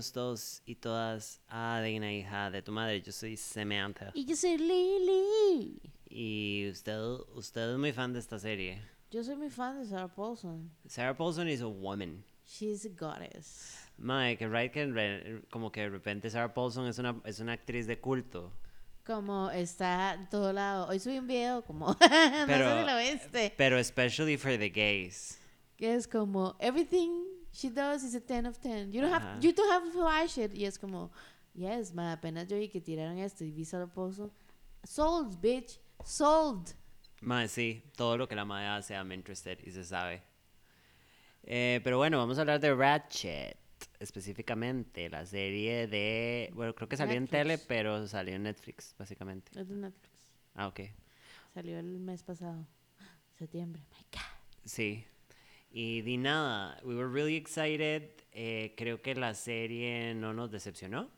Bienvenidos todos y todas a Deina Hija de tu Madre. Yo soy Samantha. Y yo soy Lily. Y usted, usted es muy fan de esta serie. Yo soy muy fan de Sarah Paulson. Sarah Paulson is a woman. She's a goddess. Mae, que right que como que de repente Sarah Paulson es una, es una actriz de culto. Como está en todo lado. Hoy subí un video como... no sé Pero- si lo viste. Pero especially for the gays. Que es como... Everything she does is a 10 of 10. You don't Ajá. have, you don't have to watch it. Y es como... Yes, ma, apenas yo vi que tiraron esto y vi Paulson. Sold, bitch. Sold. Mae, sí, todo lo que la madre hace, I'm interested y se sabe. Eh, pero bueno, vamos a hablar de Ratchet. Específicamente, la serie de. Bueno, creo que salió en tele, pero salió en Netflix, básicamente. Es de Netflix. Ah, ok. Salió el mes pasado. Septiembre. My God. Sí. Y di nada, we were really excited. Eh, creo que la serie no nos decepcionó.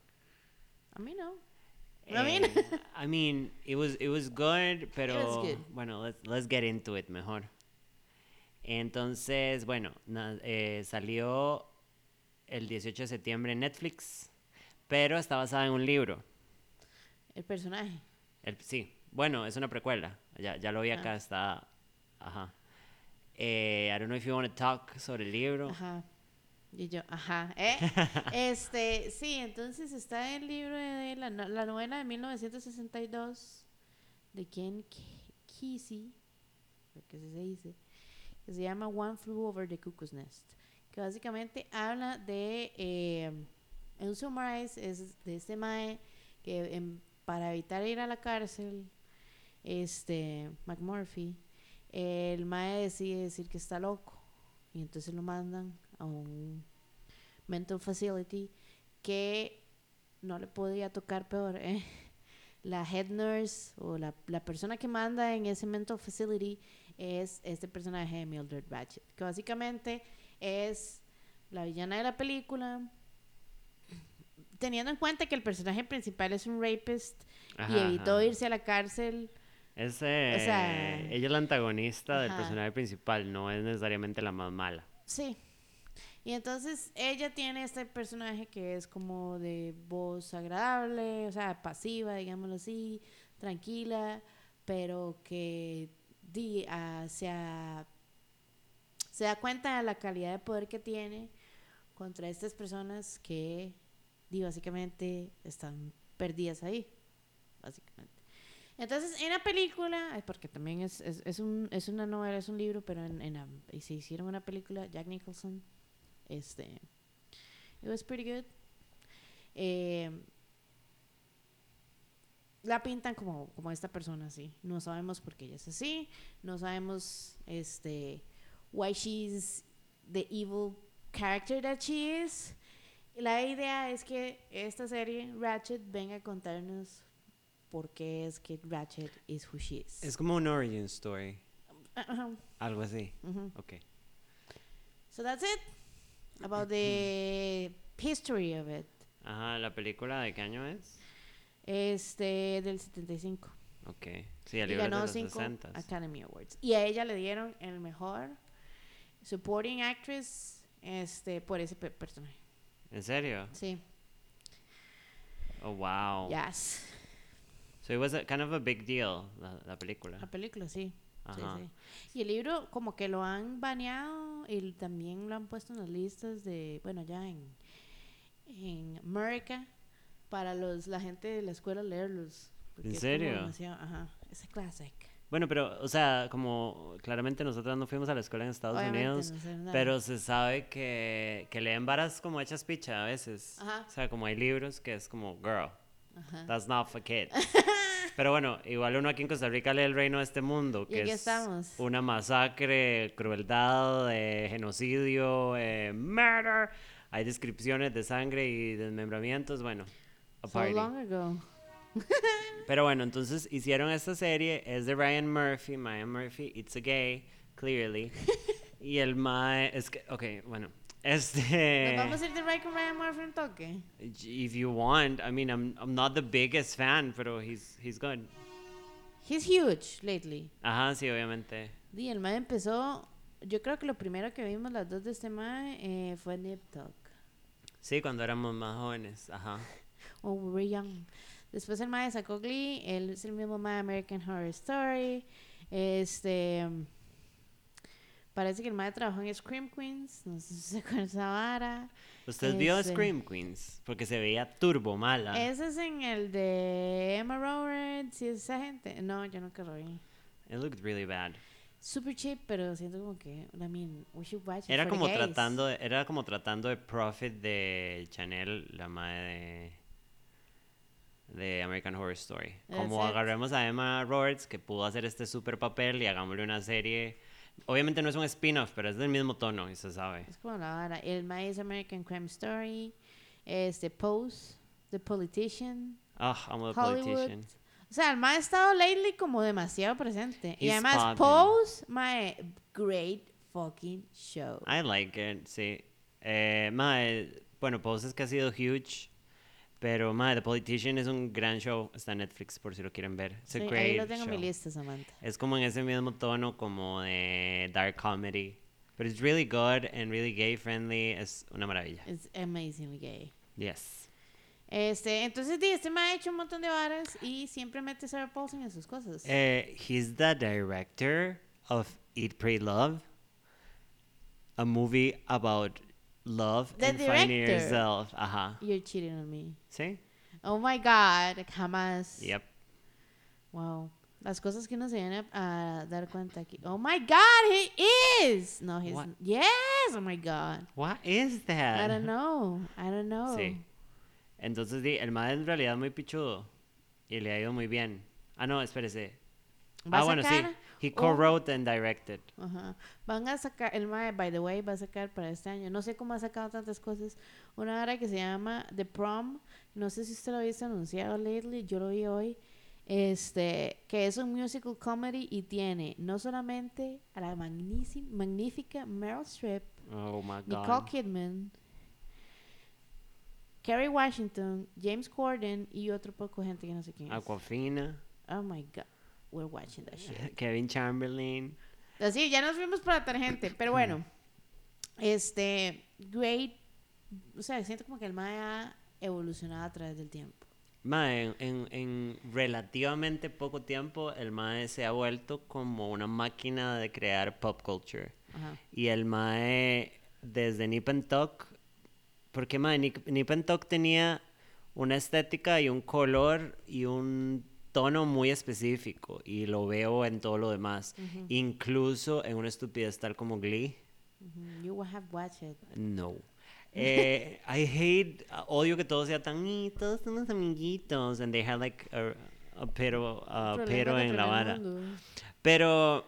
A mí no. I mean- Eh, I mean, it was, it was good, pero good. bueno, let's, let's get into it mejor. Entonces, bueno, na- eh, salió el 18 de septiembre en Netflix, pero está basada en un libro. El personaje. El- sí, bueno, es una precuela. Ya, ya lo vi acá, Ah. está. Ajá. Eh, I don't know if you want to talk sobre el libro. Ajá. Y yo, ajá. ¿eh? este, sí, entonces está el libro de la, la novela de 1962 de Ken Ke- Kesey, que se dice, que se llama One Flew Over the Cuckoo's Nest, que básicamente habla de, eh, en summarize, es de este mae que em, para evitar ir a la cárcel, este, McMurphy, el mae decide decir que está loco y entonces lo mandan a un mental facility que no le podía tocar peor. ¿eh? La head nurse o la, la persona que manda en ese mental facility es este personaje de Mildred Ratchet, que básicamente es la villana de la película. Teniendo en cuenta que el personaje principal es un rapist y evitó ajá. irse a la cárcel Es, eh, sea, ella es la antagonista del personaje principal, no es necesariamente la más mala. Sí. Y entonces ella tiene este personaje que es como de voz agradable, o sea, pasiva, digámoslo así, tranquila, pero que di, ah, se, se da cuenta de la calidad de poder que tiene contra estas personas que di, básicamente están perdidas ahí, básicamente. Entonces, en la película, porque también es, es, es un, es una novela, es un libro, pero en, en la- y se hicieron una película, Jack Nicholson, este, it was pretty good. Eh, la pintan como, como esta persona así. No sabemos por qué ella es así. No sabemos este why she's the evil character that she is. La idea es que esta serie, Ratchet, venga a contarnos por qué es que Ratchet is who she is. Es como un origin story, algo así. ujú. Ok. So that's it about the history of it. Ajá, ¿la película de qué año es? Este del 75. Ok. Sí, el y libro de ganó los 5 60. Academy Awards. Y a ella le dieron el mejor supporting actress este por ese pe- personaje. ¿En serio? Sí. Oh, wow. Yes. So it was a, kind of a big deal, la, la película. La película sí. Sí, sí. Y el libro como que lo han baneado y también lo han puesto en las listas de, bueno, ya en en América para los la gente de la escuela leerlos. ¿En es serio? demasiado- ajá, es a classic. Bueno, pero, o sea, como claramente nosotros no fuimos a la escuela en Estados Obviamente, Unidos, no sé pero se sabe que, que leen varas como hechas picha a veces. Ajá. O sea, como hay libros que es como, girl, Ajá. that's not for kids. pero bueno, igual uno aquí en Costa Rica lee El Reino de este Mundo, que es estamos. una masacre, crueldad, eh, genocidio, eh, murder. Hay descripciones de sangre y desmembramientos, bueno, a So party. long ago. Pero bueno, entonces hicieron esta serie, es de Ryan Murphy, Ryan Murphy, it's a gay, clearly. y el mae, es que, ok, bueno, este... Nos vamos a ir de Ryan Murphy un toque. If you want, I mean, I'm, I'm not the biggest fan, pero he's, he's good. He's huge lately. Ajá, sí, obviamente. Y el mae empezó, yo creo que lo primero que vimos las dos de este mae eh, fue Nip Tuck. Sí, cuando éramos más jóvenes, ajá. O we were young. Después el mae sacó Glee, él es el mismo mae American Horror Story. Este. Parece que el mae trabajó en Scream Queens. No sé si se acuerda esa vara. ¿Usted vio Ese. Scream Queens? Porque se veía turbo mala. Ese es en el de Emma Roberts y esa gente. No, yo nunca lo vi. It looked really bad. Super cheap, pero siento como que, I mean, we should watch it Era como gays. tratando de, era como tratando de profit de Chanel, la madre de, de American Horror Story. Como That's it. agarremos a Emma Roberts, que pudo hacer este super papel, y hagámosle una serie. Obviamente no es un spin-off, pero es del mismo tono, y se sabe. Es como la vara. El es American Crime Story. Este Pose, The Politician. Ah, amo The Hollywood. Politician. O sea, el mae ha estado lately como demasiado presente. y He's además, popping. Pose, mae, great fucking show. I like it, sí. Eh, mae, bueno, Pose es que ha sido huge, pero mae, The Politician es un gran show. Está en Netflix por si lo quieren ver. A Sí, ahí lo tengo en mi show. lista, Samantha. Es como en ese mismo tono como de dark comedy. But it's really good and really gay friendly. Es una maravilla. It's amazingly gay. Yes. Este, entonces, este mae ha hecho un montón de varas y siempre mete Sarah Paulson en sus cosas. Eh, he's the director of Eat, Pray, Love. A movie about love The and finding director. yourself. Ajá. You're cheating on me. ¿Sí? Oh my god, jamás. Yep. Wow. Las cosas que uno se viene a, a dar cuenta aquí. Oh my god, he is. No, he's What? yes. Oh my god. What is that? I don't know. I don't know. Sí. Entonces, el mae en realidad es muy pichudo. Y le ha ido muy bien. Ah, no, espérese. Ah, a bueno, sí. He un- co-wrote and directed. Ajá. Van a sacar, el mae, by the way, va a sacar para este año. No sé cómo ha sacado tantas cosas. Una hora que se llama The Prom. No sé si usted lo ha visto anunciado lately. Yo lo vi hoy. Este, que es un musical comedy y tiene no solamente a la magnífica, magnífica Meryl Streep, Oh my Nicole god. Kidman, Kerry Washington, James Corden y otro poco gente que no sé quién es. Aquafina. Oh my god, we're watching that shit. Kevin Chamberlain. Así, ya nos fuimos para la tangente, pero bueno, este, great, o sea, siento como que el MAE ha evolucionado a través del tiempo. Mae, en, en, en relativamente poco tiempo, el Mae se ha vuelto como una máquina de crear pop culture. Ajá. Y el Mae, desde Nip and Tuck, porque Mae, Nip, Nip and Tuck tenía una estética y un color y un tono muy específico. Y lo veo en todo lo demás. Incluso en una estupidez tal como Glee. Ujú, You will have watched it. No. Eh, I hate, uh, odio que todo sea tan, "Y todos somos amiguitos, and they have like a, a pero, a pero en la vara. Pero,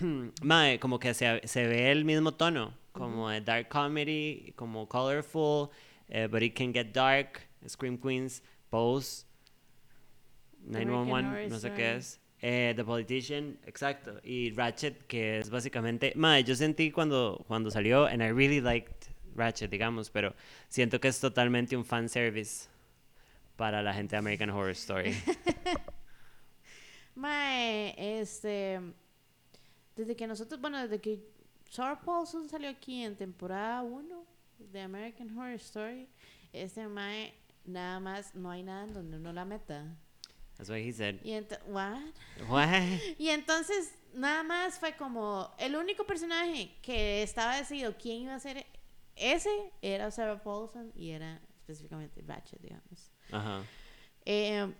mae, como que se, se ve el mismo tono, como de dark comedy, como colorful, eh, but it can get dark, Scream Queens, Pose, 911, Horror no sé Story. qué es. Eh, The Politician, exacto. Y Ratchet, que es básicamente. Mae, yo sentí cuando, cuando salió, and I really liked Ratchet, digamos, pero siento que es totalmente un fanservice para la gente de American Horror Story. Mae, este, desde que nosotros, bueno, desde que Sarah Paulson salió aquí en temporada 1 de American Horror Story, este Mae, nada más, no hay nada en donde uno la meta. That's what he said. Y, what? What? y entonces, nada más fue como, el único personaje que estaba decidido quién iba a ser ese era Sarah Paulson y era específicamente Ratchet, digamos. Ajá. Eh,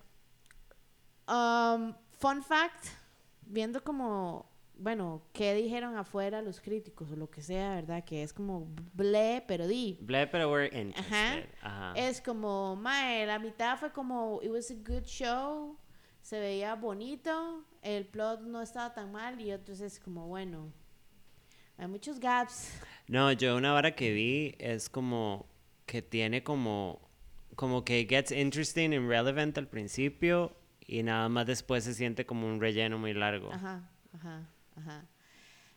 um, fun fact, viendo como, bueno, qué dijeron afuera los críticos o lo que sea, ¿verdad? Que es como ble, pero di. Bleh, pero we're interested. Ajá. Ajá. Es como, mae, la mitad fue como, it was a good show, se veía bonito, el plot no estaba tan mal y otros es como, bueno, hay muchos gaps. No, yo una vara que vi es como que tiene como como que gets interesting and relevant al principio y nada más después se siente como un relleno muy largo. Ajá, ajá, ajá.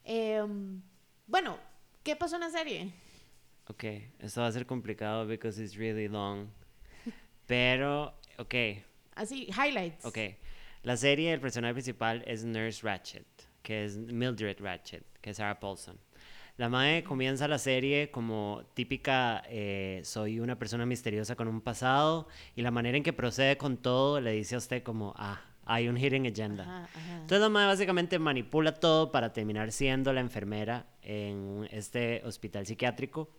Em, bueno, ¿qué pasó en la serie? Ok, esto va a ser complicado because it's really long. Pero, ok, Así, highlights. ok. La serie, el personaje principal es Nurse Ratchet, que es Mildred Ratchet, que es Sarah Paulson. La madre comienza la serie como típica, eh, soy una persona misteriosa con un pasado, y la manera en que procede con todo le dice a usted como, ah, hay un hidden agenda. Ajá, ajá. Entonces la madre básicamente manipula todo para terminar siendo la enfermera en este hospital psiquiátrico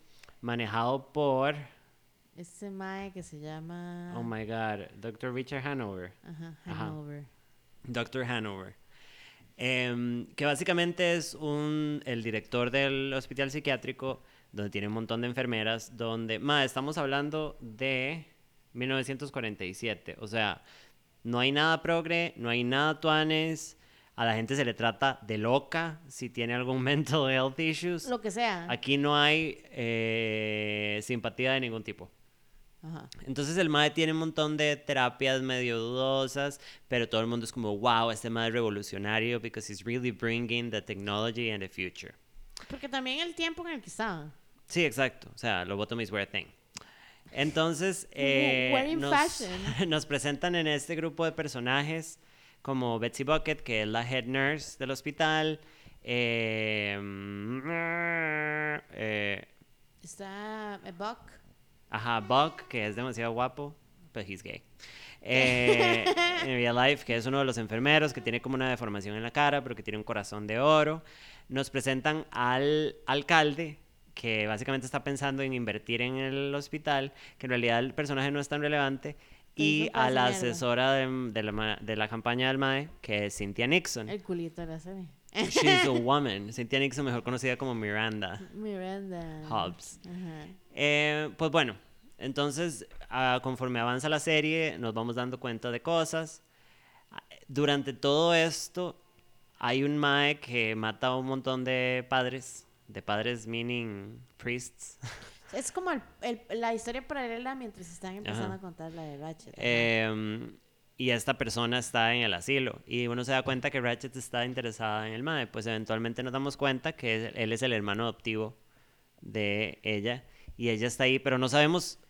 manejado por, Este mae que se llama. oh my god, Dr. Richard Hanover. Ajá. Hanover. Dr. Hanover. Em, que básicamente es un, el director del hospital psiquiátrico, donde tiene un montón de enfermeras, donde, ma, estamos hablando de 1947, o sea, no hay nada progre, no hay nada tuanes, a la gente se le trata de loca si tiene algún mental health issues. Lo que sea. Aquí no hay eh, simpatía de ningún tipo. Ajá. Entonces el MAE tiene un montón de terapias medio dudosas, pero todo el mundo es como, wow, este MAE es revolucionario because he's really bringing the technology and the future. Porque también el tiempo en el que estaban. Sí, exacto. O sea, lobotomy were a thing. Entonces, eh, nos, presentan en este grupo de personajes como Betsy Bucket, que es la head nurse del hospital. eh, eh, Está eh, Buck. Ajá, Buck, que es demasiado guapo, pero he's gay. Eh, en Real Life, que es uno de los enfermeros que tiene como una deformación en la cara, pero que tiene un corazón de oro. Nos presentan al alcalde, que básicamente está pensando en invertir en el hospital, que en realidad el personaje no es tan relevante. Y a la asesora de, de la, ma- de la campaña del MAE, que es Cynthia Nixon. El culito de la serie. She's a woman. Cynthia Nixon, mejor conocida como Miranda. Miranda. Hobbs. Ajá. Eh, pues bueno, entonces ah, conforme avanza la serie nos vamos dando cuenta de cosas. Durante todo esto hay un mae que mata a un montón de padres, de padres meaning priests. Es como el- el- la historia paralela mientras están empezando Ajá. a contar la de Ratchet. Em, y esta persona está en el asilo y uno se da cuenta que Ratchet está interesada en el mae, pues eventualmente nos damos cuenta que él es el hermano adoptivo de ella y ella está ahí, pero no sabemos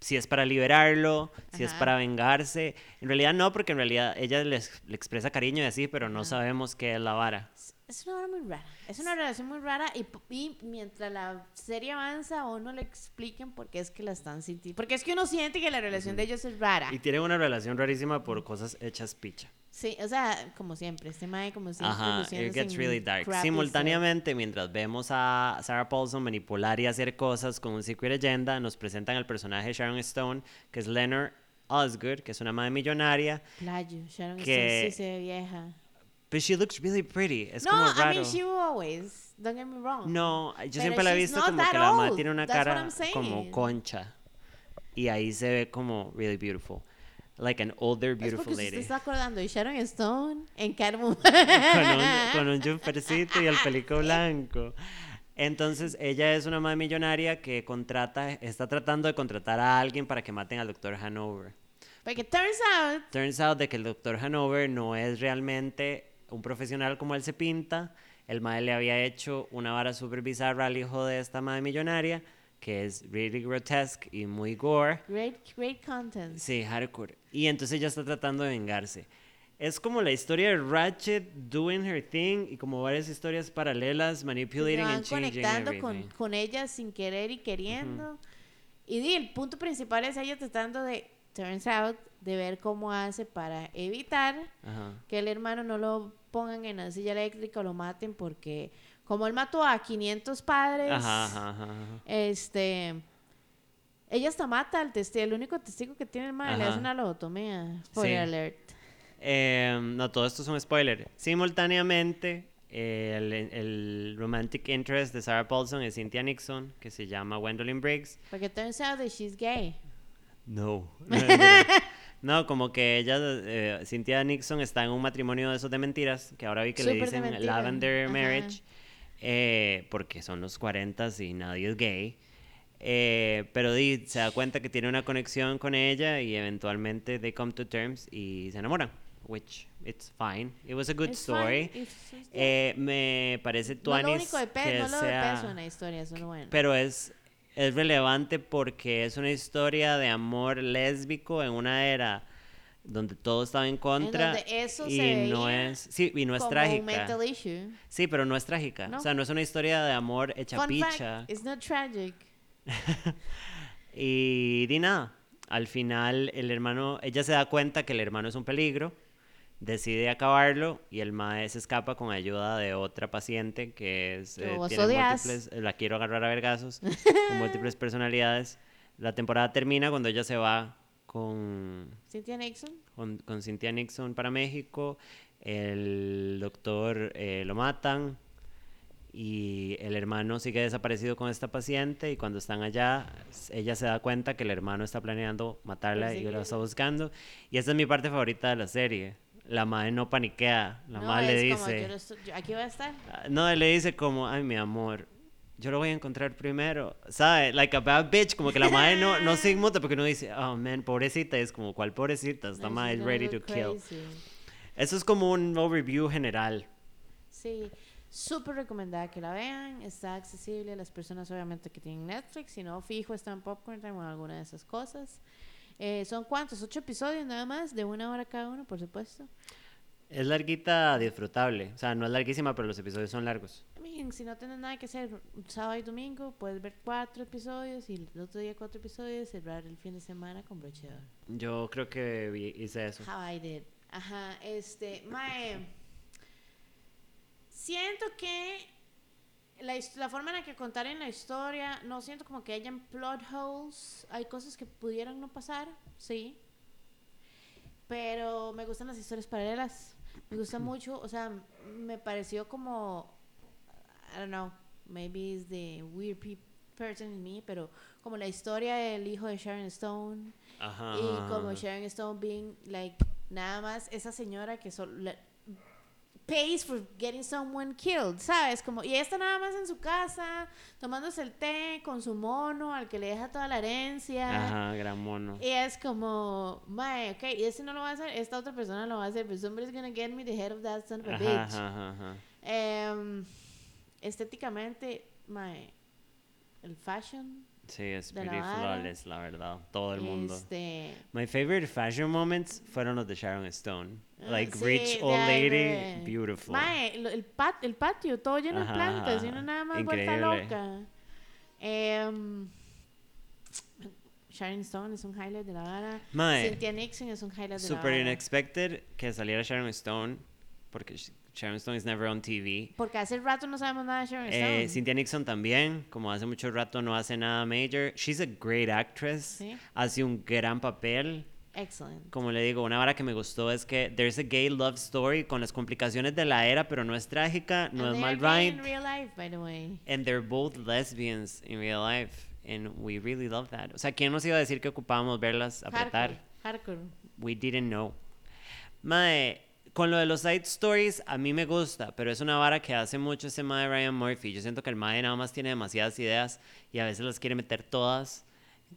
si es para liberarlo, si es Ajá. para vengarse. En realidad no, porque en realidad ella le expresa cariño y así, pero no Ajá. sabemos qué es la vara. Es- una hora muy rara. Es una relación muy rara y, y mientras la serie avanza a uno le expliquen por qué es que la están sintiendo. Porque es que uno siente que la relación de ellos es rara. Y tienen una relación rarísima por cosas hechas picha. Sí, o sea, como siempre, este mae como siempre. Ajá, it gets really dark. Simultáneamente, mientras vemos a Sarah Paulson manipular y hacer cosas con un secret agenda, nos presentan al personaje de Sharon Stone, que es Leonard Osgood, que es una madre millonaria. Playo, Sharon que- Stone sí se ve vieja. But she looks really pretty. Es no, como I raro. mean, she will always. Don't get me wrong. No, yo Pero siempre la he visto como que la madre old. tiene una That's cara como concha. Y ahí se ve como really beautiful. Like an older beautiful lady. se está acordando de Sharon Stone en Catwoman. con un, con un y el pelico blanco. Entonces, ella es una madre millonaria que contrata, está tratando de contratar a alguien para que maten al doctor Hanover. Porque turns out Turns out de que el doctor Hanover no es realmente un profesional como él se pinta. El madre le había hecho una vara super bizarra al hijo de esta madre millonaria, que es really grotesque y muy gore. Great, great content. Sí, hardcore. Y entonces ella está tratando de vengarse. Es como la historia de Ratchet doing her thing y como varias historias paralelas, manipulating van and changing conectando con, con ella sin querer y queriendo. Y di, el punto principal es ella tratando de, turns out, de ver cómo hace para evitar Ajá. que el hermano no lo pongan en la silla eléctrica o lo maten porque como él mató a 500 padres, Ajá, ajá, ajá, ajá. este... Ella hasta mata al testigo, el único testigo que tiene el madre, le hace una lobotomía. Spoiler Sí. alert. Eh, no, todo esto es un spoiler. Simultáneamente, eh, el, el romantic interest de Sarah Paulson es Cynthia Nixon, que se llama Gwendolyn Briggs. Porque turns out that she's gay. No. No. No, como que ella, eh, Cynthia Nixon está en un matrimonio de esos de mentiras, que ahora vi que le Súper de dicen. Lavender Ajá. Marriage, eh, porque son los 40 y nadie es gay. Eh, pero di, se da cuenta que tiene una conexión con ella y eventualmente they come to terms y se enamoran, which it's fine. It was a good It's story. Eh, me parece no lo tuanis único de pe- que no lo de sea- peso en la historia, eso es lo bueno. pero es, es relevante porque es una historia de amor lésbico en una era donde todo estaba en contra eso y se no es sí y no es trágica sí pero no es trágica No. o sea no es una historia de amor hecha Fun picha fact, it's not tragic. y di nada al final el hermano ella se da cuenta que el hermano es un peligro decide acabarlo y el mae se escapa con ayuda de otra paciente que es eh, tiene múltiples la quiero agarrar a vergazos con múltiples personalidades. La temporada termina cuando ella se va con Cynthia Nixon. con, con Cynthia Nixon para México, el doctor eh, lo matan y el hermano sigue desaparecido con esta paciente y cuando están allá ella se da cuenta que el hermano está planeando matarla y la está buscando. Y esta es mi parte favorita de la serie. La madre no paniquea, la no, madre le es como, dice, yo, no estoy- yo aquí voy a estar. Ah, No, le dice como, ay, mi amor, yo lo voy a encontrar primero. ¿Sabe? Like a bad bitch, como que la madre no, no se inmuta porque uno dice, oh, man, pobrecita. Es como, ¿cuál pobrecita? Esta No, madre gonna ready to kill. Eso es como un overview general. Sí, súper recomendada que la vean. Está accesible a las personas, obviamente, que tienen Netflix. Si no, fijo, está en Popcorn Time o alguna de esas cosas. Eh, ¿Son cuántos? ¿Ocho episodios nada más? De una hora cada uno, por supuesto. Es larguita, disfrutable. O sea, no es larguísima, pero los episodios son largos. Mean, si no tienes nada que hacer sábado y domingo, puedes ver cuatro episodios y el otro día cuatro episodios, cerrar el fin de semana con broche de oro. Yo creo que hice eso. How I did. Ajá, este, mae. Siento que la, la forma en la que contaron la historia, no siento como que hayan plot holes. Hay cosas que pudieran no pasar, sí. Pero me gustan las historias paralelas. Me gusta mucho, o sea, me pareció como, I don't know, maybe it's the weird pe- person in me, pero como la historia del hijo de Sharon Stone. Ajá. Y como Sharon Stone being like nada más esa señora que solo pays for getting someone killed, ¿sabes? Como y ella está nada más en su casa tomándose el té con su mono al que le deja toda la herencia. Ajá, gran mono. Y es como, mae, ok, y ese no lo va a hacer, esta otra persona lo va a hacer, but somebody's gonna get me the head of that son of a bitch. ajá, ajá. Em, estéticamente, mae, el fashion, Sí, es de pretty flawless, la verdad. Todo el mundo. este, My favorite fashion moments fueron los de Sharon Stone. Ah, Like sí, rich old lady, beautiful. Mae, el, pat- el patio todo lleno Ajá, de plantas y uno nada más increíble. vuelta loca. Em, Sharon Stone es un highlight de la vara. Mae, Cynthia Nixon es un highlight de la super vara. unexpected que saliera Sharon Stone, porque Sharon Stone is never on TV. Porque hace rato no sabemos nada de Sharon Eh, Stone. Cynthia Nixon también, como hace mucho rato no hace nada major. She's a great actress. Sí. Hace un gran papel. Excellent. Como le digo, una vara que me gustó es que there's a gay love story con las complicaciones de la era, pero no es trágica, no And es mal right. in real life, by the way. And they're both lesbians in real life. And we really love that. O sea, ¿quién nos iba a decir que ocupábamos verlas apretar? Hardcore. Hardcore. We didn't know. Mae, con lo de los side stories, a mí me gusta, pero es una vara que hace mucho ese mae Ryan Murphy. Yo siento que el mae nada más tiene demasiadas ideas y a veces las quiere meter todas.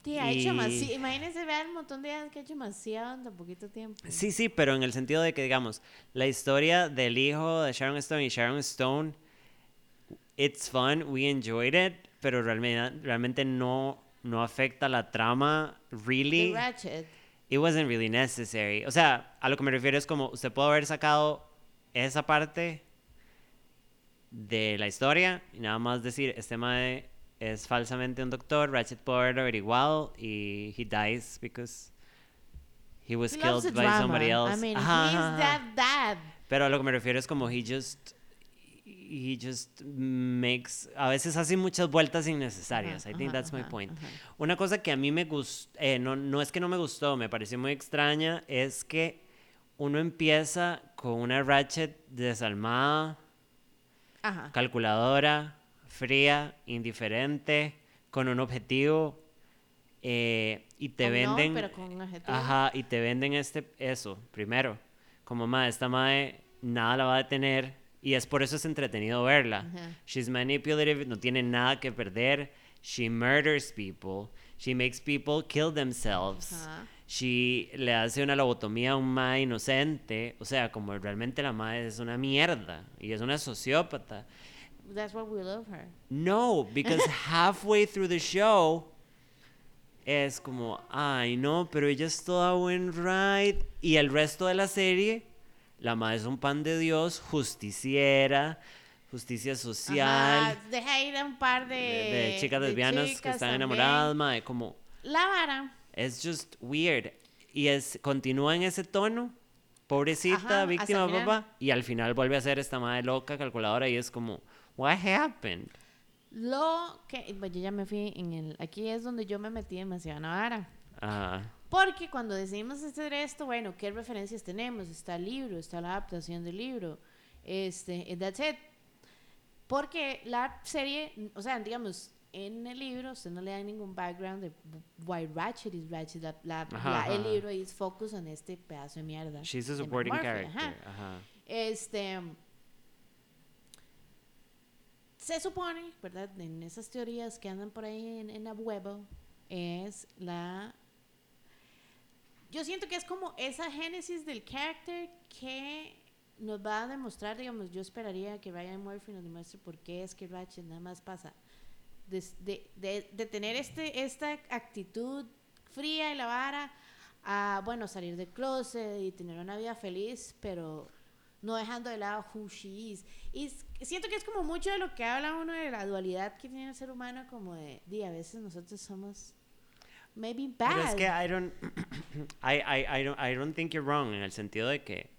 Tía, ha hecho Y- más. Imagínense, vean el montón de ideas que ha hecho demasiado en tan poquito tiempo. Sí, sí, pero en el sentido de que, digamos, la historia del hijo de Sharon Stone y Sharon Stone, it's fun, we enjoyed it, pero realmente, realmente no, no afecta la trama, The really. Ratchet. It wasn't really necessary. O sea, a lo que me refiero es como, usted puede haber sacado esa parte de la historia y nada más decir, este mae es falsamente un doctor, Ratchet puede haberlo averiguado y he dies because he was He killed by drama. somebody else. I mean, Ajá, he's ajá, that dad. Pero a lo que me refiero es como he just he just makes a veces hace muchas vueltas innecesarias. Ajá, I think ajá, that's my point. Una cosa que a mí me gustó, no, no es que no me gustó, me pareció muy extraña, es que uno empieza con una Ratchet desalmada, Ajá. calculadora, fría, indiferente, con un objetivo eh, y te O no, venden pero con un adjetivo. ajá y te venden este eso primero como madre esta madre nada la va a detener y es por eso es entretenido verla. She's manipulative no tiene nada que perder. She murders people. She makes people kill themselves. She le hace una lobotomía a un mae inocente. O sea como realmente la madre es una mierda y es una sociópata. That's why we love her. no, because halfway through the show, es como, ay no, pero ella es toda buen right. Y el resto de la serie, la madre es un pan de Dios, justiciera, justicia social. Ajá, deja ir a un par de, de, de chicas lesbianas que chicas están también. enamoradas, mae, como, La vara. es just weird. Y es, continúa en ese tono, pobrecita, Ajá, víctima, papá, y al final vuelve a ser esta madre loca, calculadora, y es como, what happened? Lo que. Pues yo ya me fui en el. Aquí es donde yo me metí demasiado en la vara. Ajá. Porque cuando decidimos hacer esto, bueno, ¿qué referencias tenemos? Está el libro, está la adaptación del libro. Este, and that's it. Porque la serie, o sea, digamos, en el libro usted no le da ningún background de why Ratchet is Ratchet. La, la- Ajá, la- el ajá. libro is focus en este pedazo de mierda. She's a supporting character. ajá. Ajá. Este. Se supone, ¿verdad? En esas teorías que andan por ahí en, en la web, es la. Yo siento que es como esa génesis del character que nos va a demostrar, digamos, yo esperaría que Ryan Murphy nos demuestre por qué es que Ratchet nada más pasa de, de, de- de tener este, esta actitud fría y la vara a, bueno, salir del closet y tener una vida feliz, pero no dejando de lado who she is. Y siento que es como mucho de lo que habla uno de la dualidad que tiene el ser humano, como de, di, a veces nosotros somos maybe bad. Pero es que I don't, I, I, I, don't, I don't think you're wrong en el sentido de que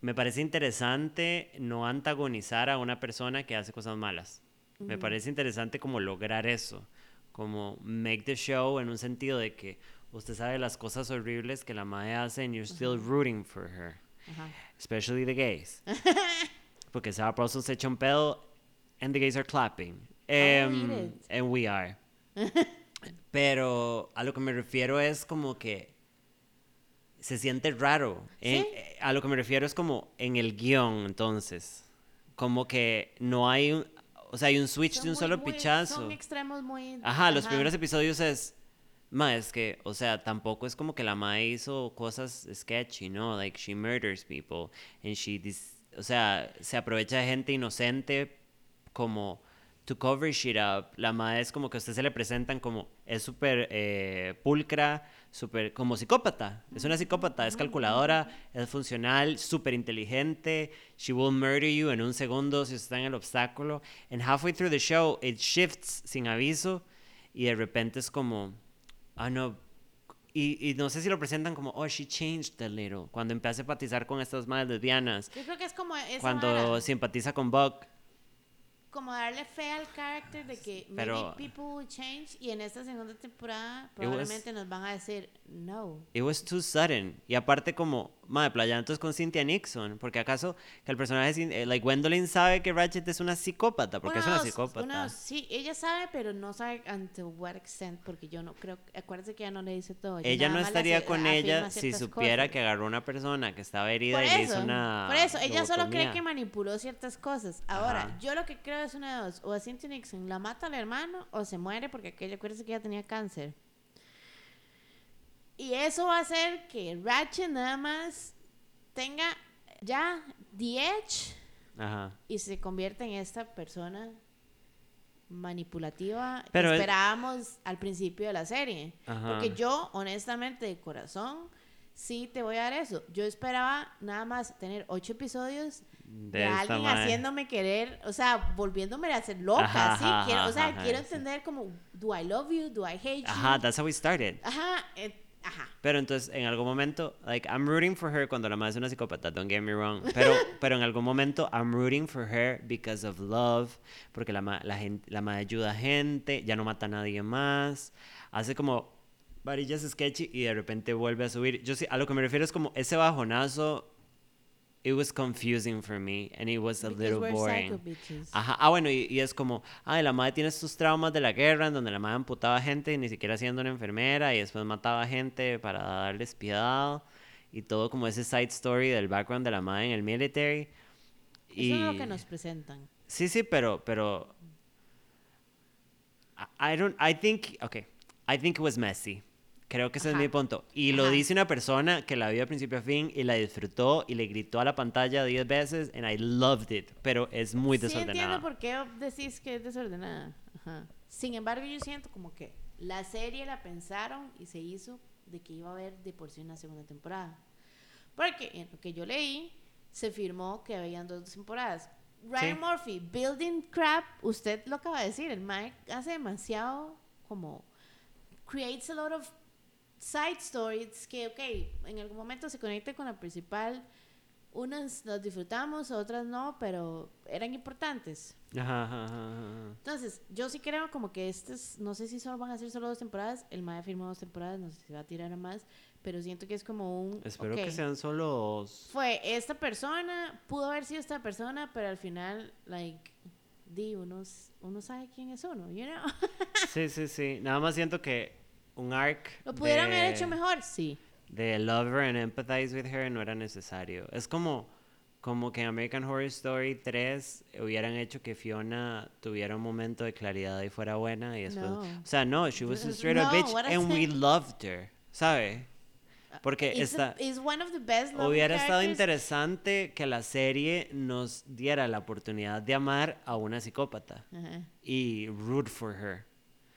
me parece interesante no antagonizar a una persona que hace cosas malas. Me parece interesante como lograr eso, como make the show en un sentido de que usted sabe las cosas horribles que la madre hace and you're still rooting for her, Ajá. especially the gays. Porque Sarah Paulson se echa un pedo and the gays are clapping. It. and we are. Pero a lo que me refiero es como que se siente raro. Sí. eh, a lo que me refiero es como en el guion, entonces. Como que no hay un... O sea, hay un switch Son de un muy- solo muy- pichazo. Son extremos muy... Ajá, los primeros episodios es... Ma, es que, o sea, tampoco es como que la ma hizo cosas sketchy, ¿no? Like, she murders people. And she, dis- o sea, se aprovecha de gente inocente como to cover shit up. La ma es como que a usted se le presentan como, es súper eh, pulcra, súper, como psicópata. Es una psicópata, es calculadora, es funcional, súper inteligente. She will murder you en un segundo si está en el obstáculo. And halfway through the show, it shifts sin aviso y de repente es como, ah, no. Y, y no sé si lo presentan como, oh, she changed a little. Cuando empieza a simpatizar con estas madres lesbianas. Yo creo que es como esa Cuando vara, simpatiza con Buck. Como darle fe al carácter de que Pero- maybe people will change y en esta segunda temporada was- probablemente nos van a decir no. It was too sudden. Y aparte como, madre, playantos con Cynthia Nixon. Porque acaso que el personaje, eh, like Gwendolyn sabe que Ratchet es una psicópata. Porque es Uno, una psicópata. dos, sí, ella sabe, pero no sabe ante what extent, porque yo no creo, acuérdese que ella no le dice todo. Ella nada no estaría hace- con ella si supiera cosas. que agarró una persona que estaba herida Por y le hizo eso, una por eso, ella solo cree lobotomía. que manipuló ciertas cosas. Ahora, Ajá. yo lo que creo es una de dos, o a Cynthia Nixon la mata al hermano o se muere porque aquella, acuérdese que ella tenía cáncer. Y eso va a hacer que Ratchet nada más tenga ya The Edge Ajá. y se convierta en esta persona manipulativa Pero que es- esperábamos al principio de la serie. Ajá. Porque yo, honestamente, de corazón, sí te voy a dar eso. Yo esperaba nada más tener ocho episodios de, De alguien haciéndome querer, o sea, volviéndome a hacer loca, Ajá, sí, ajá, quiero, o sea, ajá, quiero sí. entender como, do I love you, do I hate you, Ajá, that's how we started. ajá, eh, ajá, Pero entonces, en algún momento, like, I'm rooting for her cuando la madre es una psicópata, don't get me wrong. Pero, pero en algún momento, I'm rooting for her because of love, porque la, ma- la, gente, la madre ayuda a gente, ya no mata a nadie más, hace como varillas sketchy y de repente vuelve a subir. Yo sí, a lo que me refiero es como ese bajonazo, it was confusing for me, and it was a because little we're boring. Ajá, ah, bueno, y, y es como, ay, la madre tiene estos traumas de la guerra en donde la madre amputaba gente ni siquiera siendo una enfermera y después mataba gente para darles piedad y todo como ese side story del background de la madre en el military. Y... Eso es lo que nos presentan. Sí, sí, pero, pero... I- I don't, I think, okay, I think it was messy. Creo que ese es Ajá. mi punto. Y lo Ajá. dice una persona que la vio de principio a fin y la disfrutó y le gritó a la pantalla 10 veces and I loved it, pero es muy Sí desordenada. entiendo por qué decís que es desordenada. Ajá. Sin embargo, yo siento como que La serie la pensaron y se hizo de que iba a haber de por sí una segunda temporada. Porque en lo que yo leí, se firmó que habían dos temporadas. Ryan Sí. Murphy, Building Crap, usted lo acaba de decir, el Mike hace demasiado como creates a lot of side stories que, ok, en algún momento se conecta con la principal. Unas las disfrutamos, otras no, pero eran importantes. Ajá, ajá, ajá. Entonces, yo sí creo como que estas, no sé si solo van a ser solo dos temporadas. El MAE firmó dos temporadas, no sé si va a tirar a más, pero siento que es como un. Espero ok, que sean solo dos. Fue esta persona, pudo haber sido esta persona, pero al final, like, di, uno, uno sabe quién es uno, you know? Sí, sí, sí. Nada más siento que un arc. ¿Lo pudieron de- haber hecho mejor? Sí. de love her and empathize with her no era necesario. Es como, como que en American Horror Story 3 hubieran hecho que Fiona tuviera un momento de claridad y fuera buena y después... No. O sea, no, she was a No, straight up bitch and we loved her, ¿sabe? Porque It's the- it's one of the best Hubiera estado characters. interesante que la serie nos diera la oportunidad de amar a una psicópata Ajá. y root for her.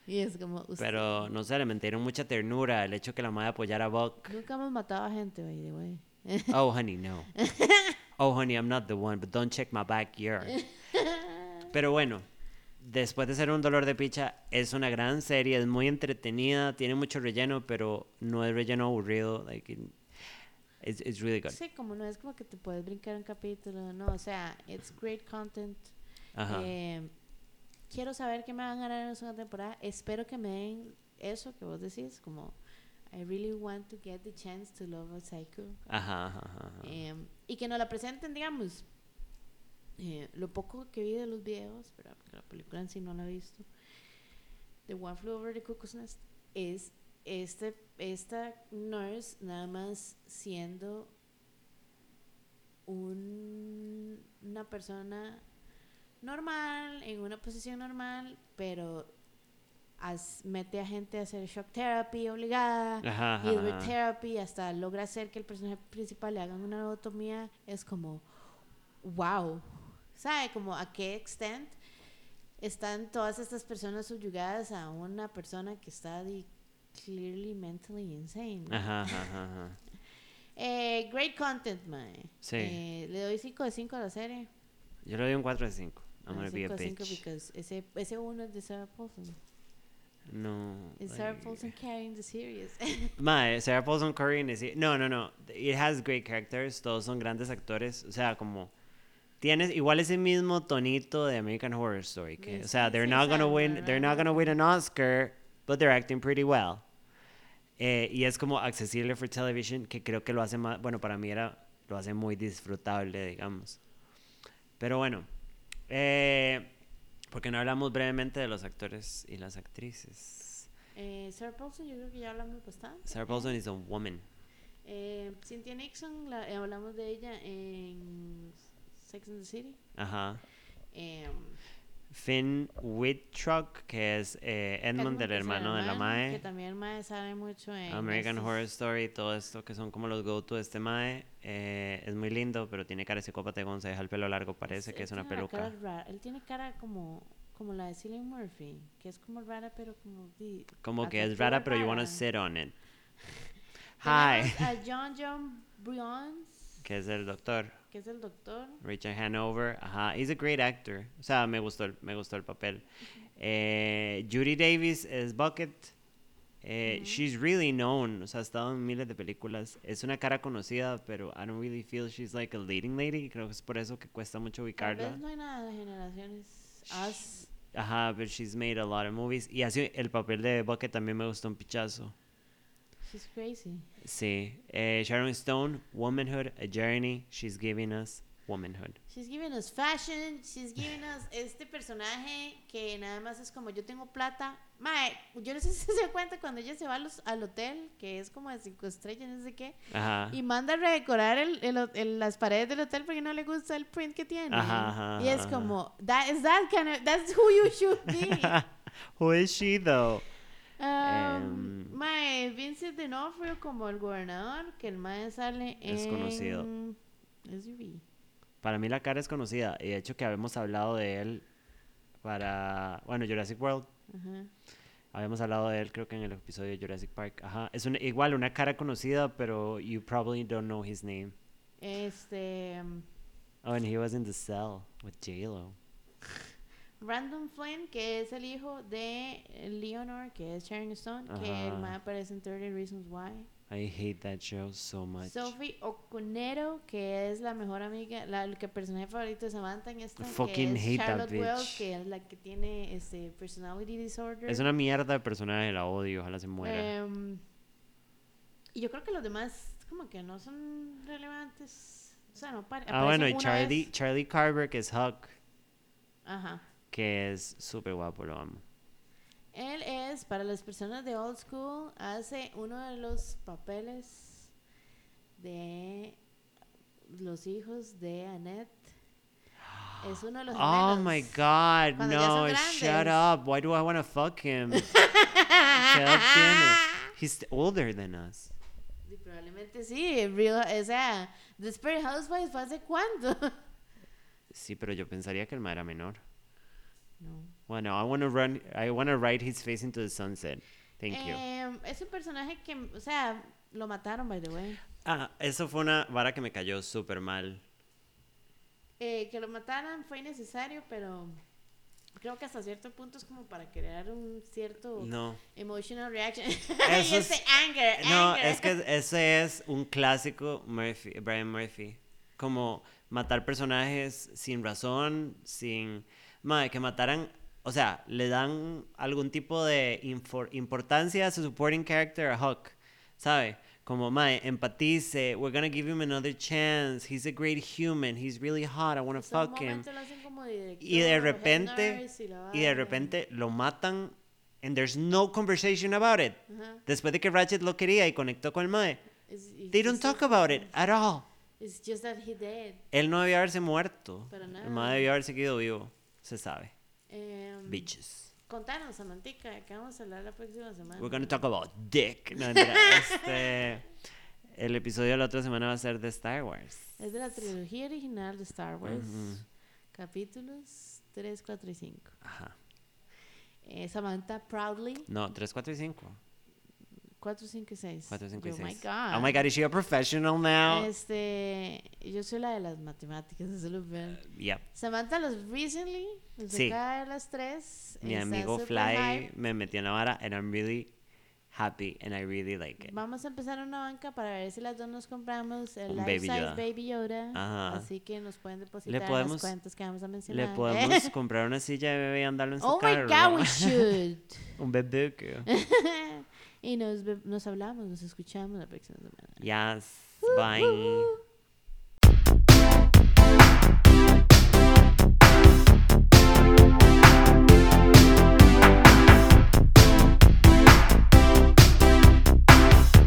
Y es como, usted- Pero no sé, le metieron mucha ternura el hecho que la madre apoyara a Buck. nunca hemos matado a gente, by the way. Oh, honey, no. Oh, honey, I'm not the one, but don't check my backyard. Pero bueno, después de ser un dolor de picha, es una gran serie, es muy entretenida, tiene mucho relleno, pero no es relleno aburrido. Like, it- it's, it's really good. Sí, como no es como que te puedes brincar un capítulo, no, o sea, it's great content. Ajá. Eh, quiero saber qué me van a dar en la segunda temporada. Espero que me den eso que vos decís, como I really want to get the chance to love a psycho. Ajá, ajá, ajá. Eh, y que nos la presenten, digamos, eh, lo poco que vi de los videos, pero la película en sí no la he visto, de One Flew Over the Cuckoo's Nest, es este, esta nurse nada más siendo un- una persona normal, en una posición normal, pero as- mete a gente a hacer shock therapy obligada, Ajá, ajá. Therapy, hasta logra hacer que el personaje principal le hagan una anatomía, es como, wow, ¿sabe? Como a qué extent están todas estas personas subyugadas a una persona que está de- clearly mentally insane. Ajá, ajá, ajá, ajá. Eh, great content, mae. Sí. Eh, le doy 5 de 5 a la serie. Yo le doy un 4 de 5. I'm gonna be a bitch. because ese, ese uno es de Sarah Paulson. No. Is Sarah like- Paulson carrying the series? Mae, Sarah Paulson Curry neci- No, no, no. It has great characters. Todos son grandes actores. O sea, como. Tienes igual ese mismo tonito de American Horror Story. Que, o sea, they're not gonna win. They're not gonna win an Oscar, but they're acting pretty well. Eh, y es como accesible for television, que creo que lo hace más. Bueno, para mí era. Lo hace muy disfrutable, digamos. Pero bueno. Eh, porque no hablamos brevemente de los actores y las actrices. eh, Sarah Paulson, yo creo que ya hablamos bastante. Sarah Paulson is a woman. Eh, Cynthia Nixon, la- eh, hablamos de ella en Sex and the City. Ajá. Finn Wittrock, que es eh, Edmund, el que es hermano de la hermano, Que Mae. también Mae sale mucho en. American estos- Horror Story, todo esto que son como los go-to de este Mae. eh, es muy lindo, pero tiene cara de psicópata cuando se deja el pelo largo parece que él es una peluca. rara, Él tiene cara como, como la de Cillian Murphy, que es como rara, pero como. di- Como que es rara, pero you wanna rara. sit on it. Hi, A John John Bryons, que es el doctor. Que es el doctor. Richard Hanover, ajá, he's a great actor. O sea, me gustó el, me gustó el papel. Eh, Judy Davis es Bucket. Eh, She's really known, o sea, ha estado en miles de películas. Es una cara conocida, pero I don't really feel she's like a leading lady. Creo que es por eso que cuesta mucho Tal ubicarla. vez no hay nada de generaciones. Us. Ajá, but she's made a lot of movies. Y así el papel de Bucket también me gustó un pichazo. She's crazy. Sí. Eh, Sharon Stone, Womanhood, A Journey. She's giving us womanhood. She's giving us fashion, she's giving us este personaje que nada más es como yo tengo plata. Mae, yo no sé si se da cuenta cuando ella se va a los- al hotel, que es como de cinco estrellas, no sé qué, Ajá. y manda a redecorar el, el ho- el- las paredes del hotel porque no le gusta el print que tiene. Ajá, ajá, y es ajá. como, that is that kind of, that's who you should be. Who is she though? Um, Em. mae, Vincent D'Onofrio como el gobernador, que el mae sale en... Es conocido. SUV. Para mí la cara es conocida y de hecho que habíamos hablado de él para, bueno, Jurassic World. Ajá. Habíamos hablado de él, creo que en el episodio de Jurassic Park. Ajá. Es una- igual una cara conocida, pero you probably don't know his name. Este. um, Oh, and he was in the cell with J-Lo. Brandon Flynn, que es el hijo de Leonor, que es Sharon Stone, que el mae aparece en 30 Reasons Why. I hate that show so much. Sophie Oconero, que es la mejor amiga, la, el que personaje favorito de Samantha en esta, Fucking que es hate that Charlotte Wells, bitch. que es la que tiene este personality disorder. Es una mierda de personaje, la odio, ojalá se muera. Em, y yo creo que los demás como que no son relevantes. O sea, no ah, bueno, y Charlie, vez. Charlie Carver, que es Huck, Ajá. Que es súper guapo, lo amo. Él es, para las personas de old school, hace uno de los papeles de los hijos de Annette. Es uno de los Oh my god, Cuando no, shut up. Why do I want to fuck him? ¿Qué edad tiene? He's older than us. Sí, probablemente sí. Real, o sea, Desperate Housewives fue hace cuándo? Sí, pero yo pensaría que el ma era menor. No. Bueno, I want to run, I want to ride his face into the sunset. Thank you. Em, es un personaje que, o sea, lo mataron, by the way. Ah, eso fue una vara que me cayó súper mal. Eh, que lo mataran fue innecesario, pero creo que hasta cierto punto es como para crear un cierto No. emotional reaction. Eso y es- ese anger, No, anger. es que ese es un clásico Murphy, Brian Murphy. Como matar personajes sin razón, sin... Madre, que mataran... O sea, le dan algún tipo de infor- importancia a su supporting character a Huck, ¿sabe? Como, mae, empatice, we're gonna give him another chance, he's a great human, he's really hot, I wanna fuck him. Y de repente, y y de repente lo matan and there's no conversation about it. Ajá. Después de que Ratchet lo quería y conectó con el mae. It's- it's They don't talk about it at all. It's just that he dead. Él no debió haberse muerto. Para El nada. mae debió haber seguido vivo. Se sabe. Em, Bitches. Contanos, Samantica, que vamos a hablar la próxima semana. We're gonna talk about dick. No, este, el episodio de la otra semana va a ser de Star Wars. Es de la trilogía original de Star Wars, Ujú. capítulos 3, 4 y 5. Ajá. Eh, Samantha Proudly, No, 3, 4 y 5. 4, 5 y 6. 4, 5 y oh 6. my God. Oh my god, is she a professional now? Este, yo soy la de las matemáticas, eso lo ven. Yep. Samantha los recently, los Sí. de las 3. Mi amigo Fly me metió en la vara and I'm really happy and I really like it. Vamos a empezar una banca para ver si las dos nos compramos el Life Baby Size Yoda. Baby Yoda. Ajá. Así que nos pueden depositar podemos- las cuentas que vamos a mencionar. Le podemos comprar una silla de bebé y andarlo en su oh my carro. god, we should. Un bebé que... y nos, nos hablamos, nos escuchamos la próxima semana. Yes. Bye.